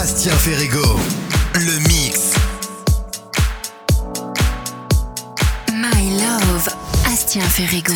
Bastien Ferrigo. Le mix. My love, Astien Ferrigo.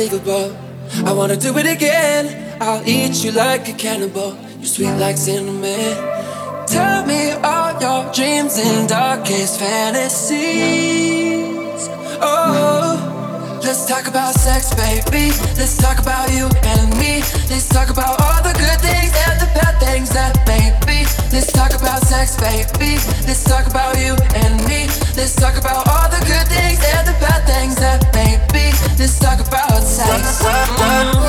Unbelievable. I wanna do it again. I'll eat you like a cannibal. You're sweet like cinnamon. Tell me all your dreams and darkest fantasies. Oh, let's talk about sex, baby. Let's talk about you and me. Let's talk about all the good things and the bad things that may be. Let's talk about sex, baby. Let's talk about you and me. Let's talk about all the good things and the bad things that may be. Let's talk about sex. Let's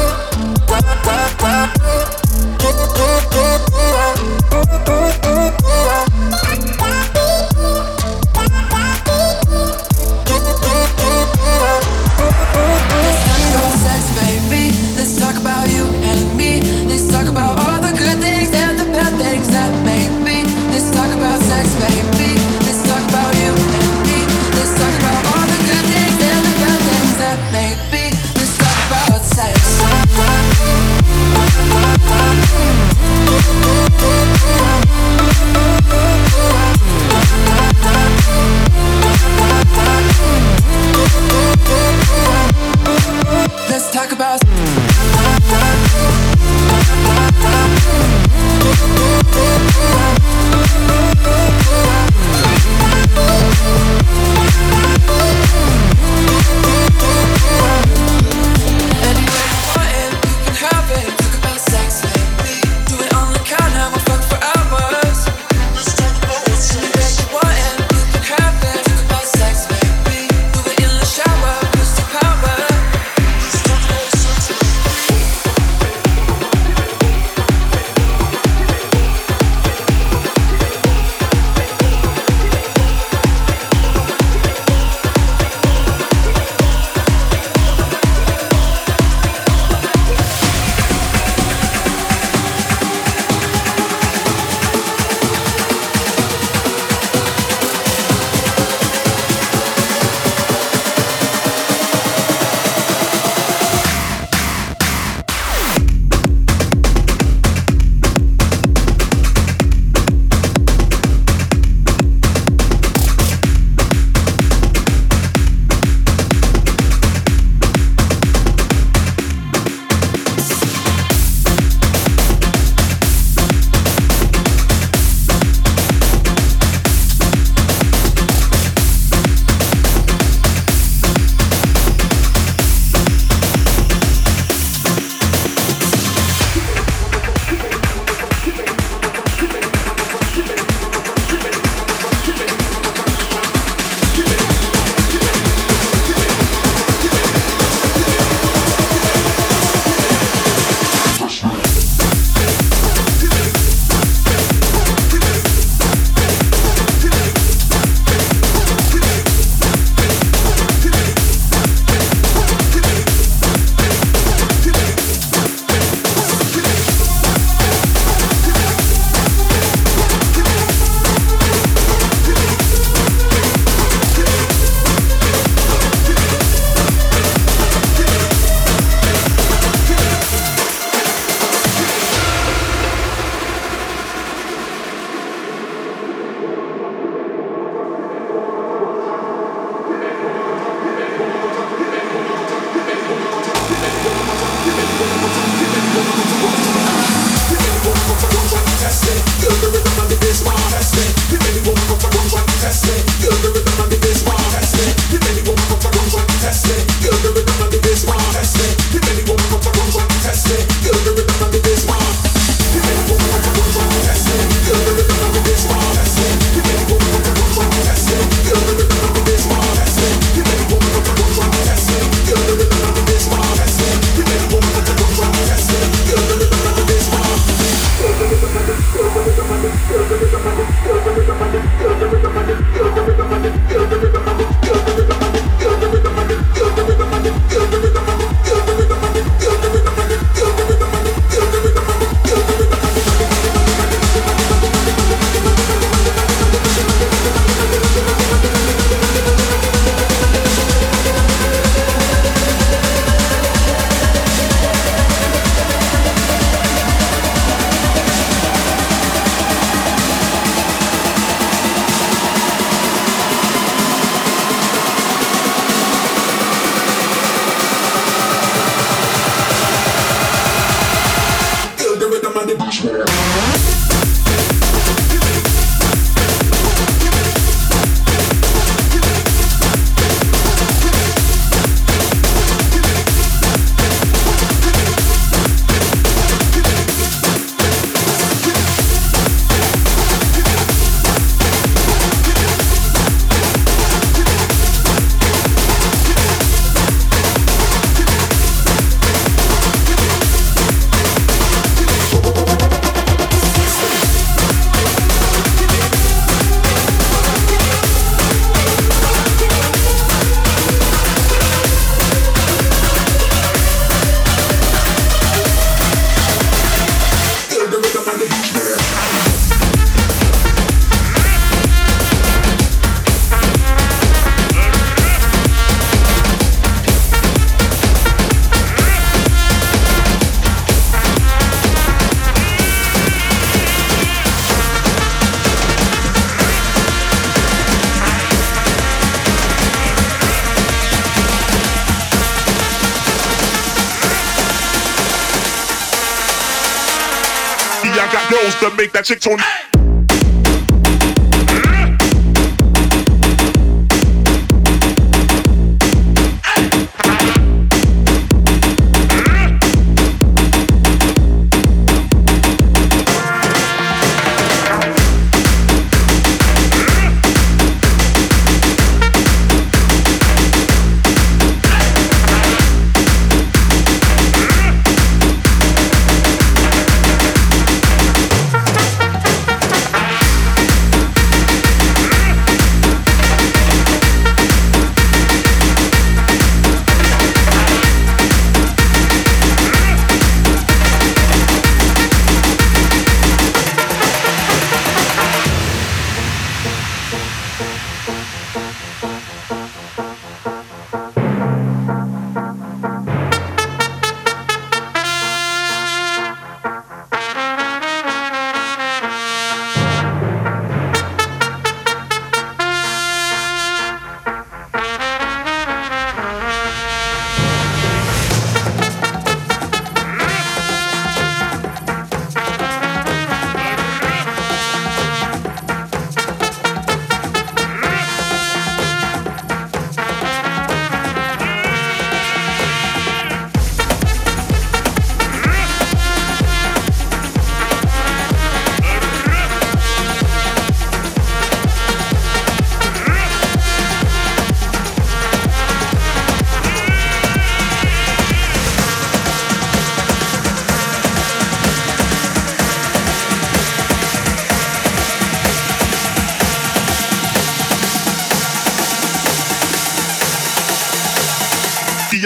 that make that chick turn.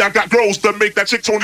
I got girls that make that chick turn.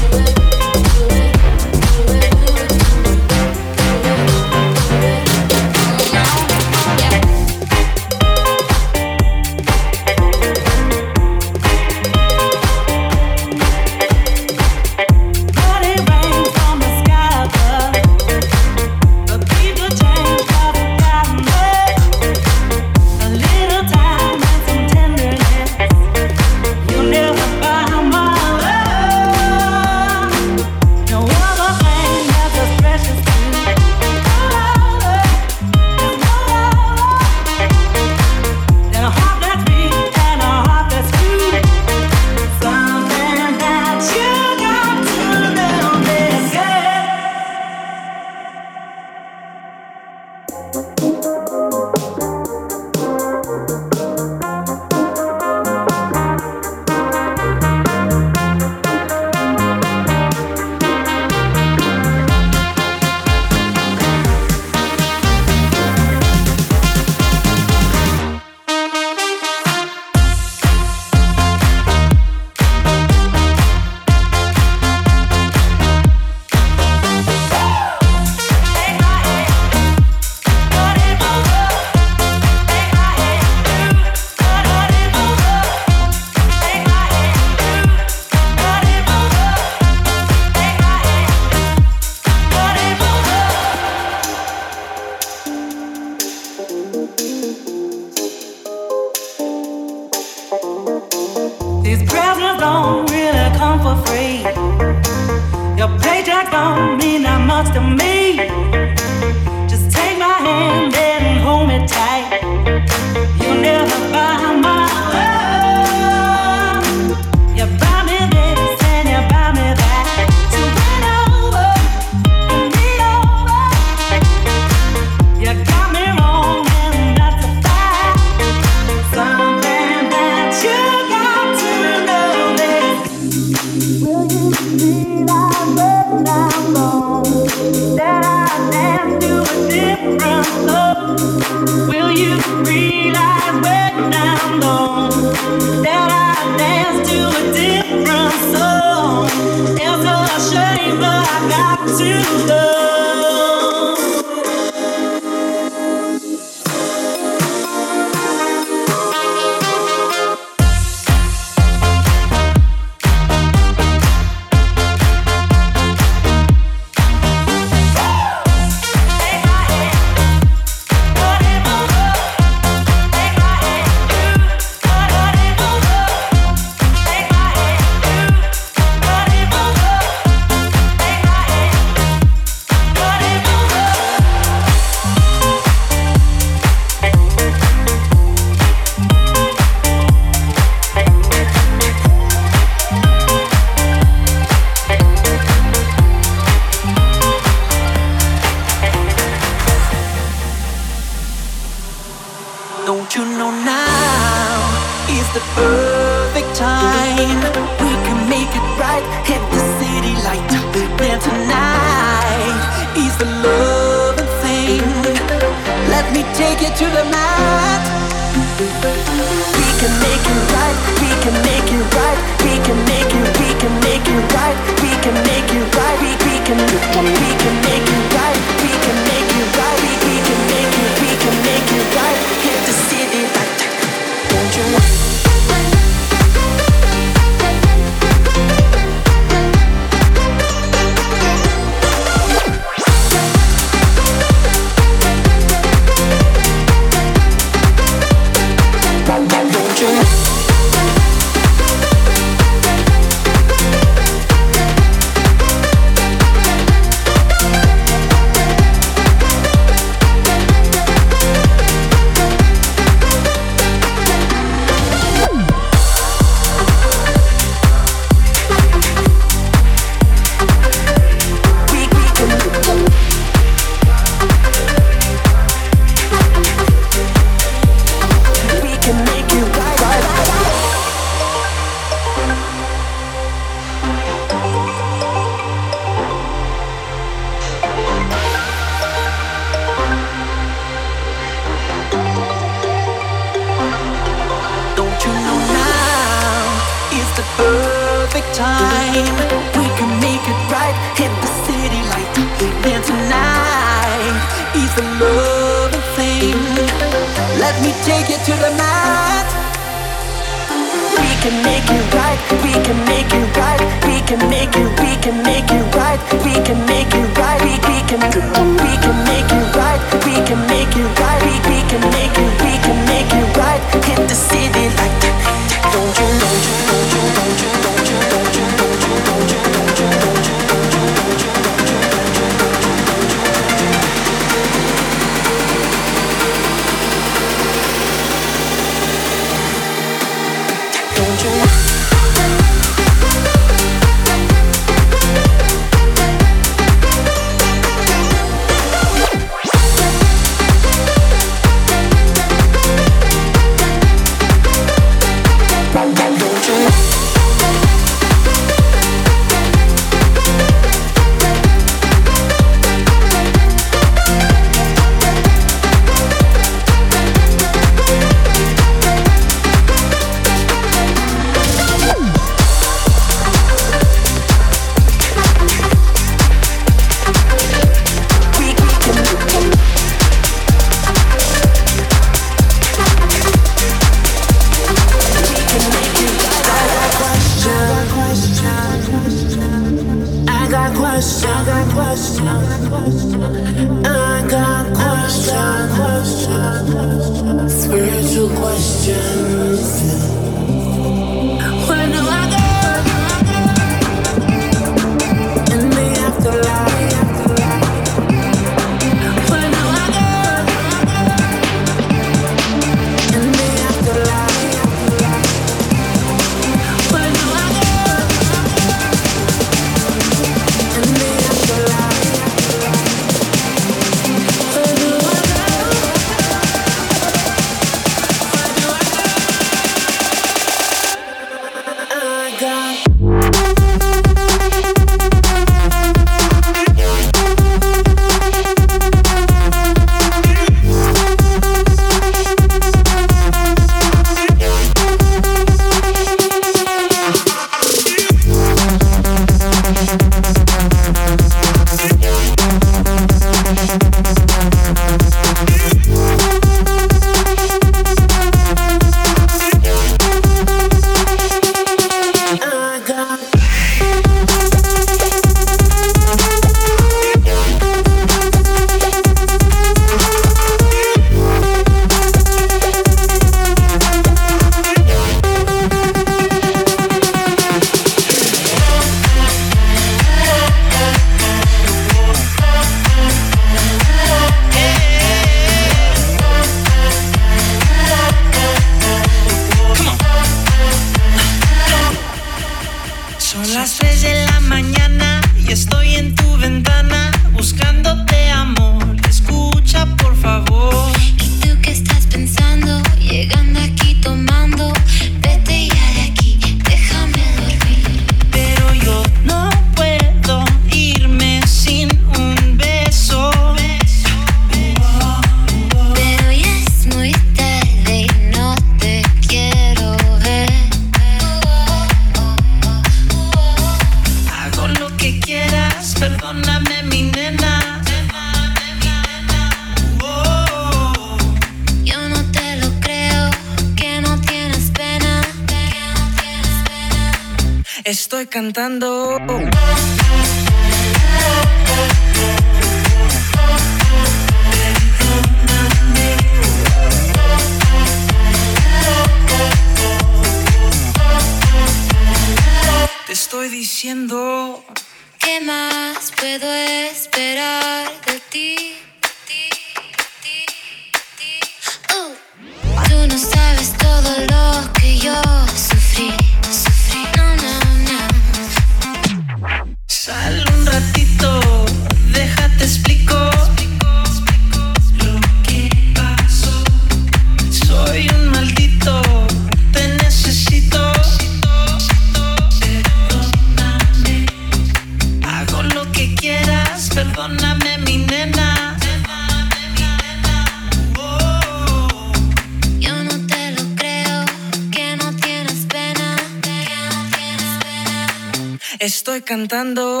Cantando.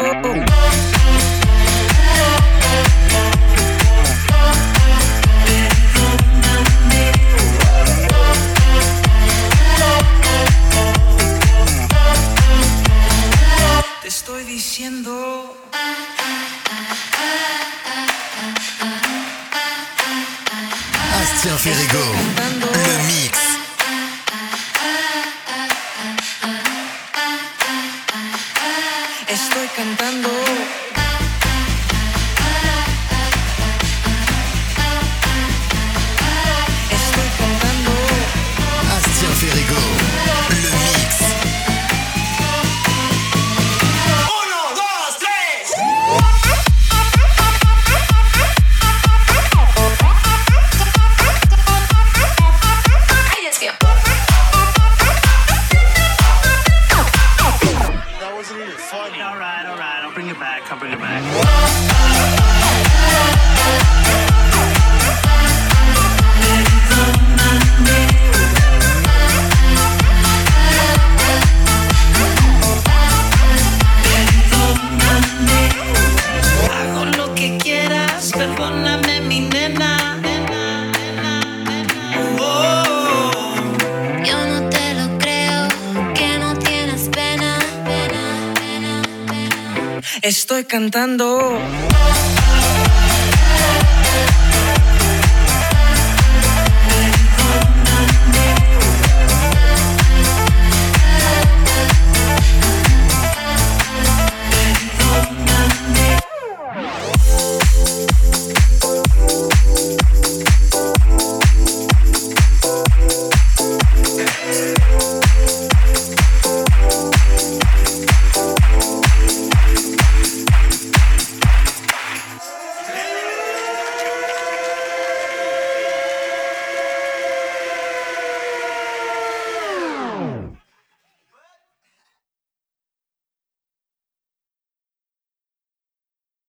Cantando.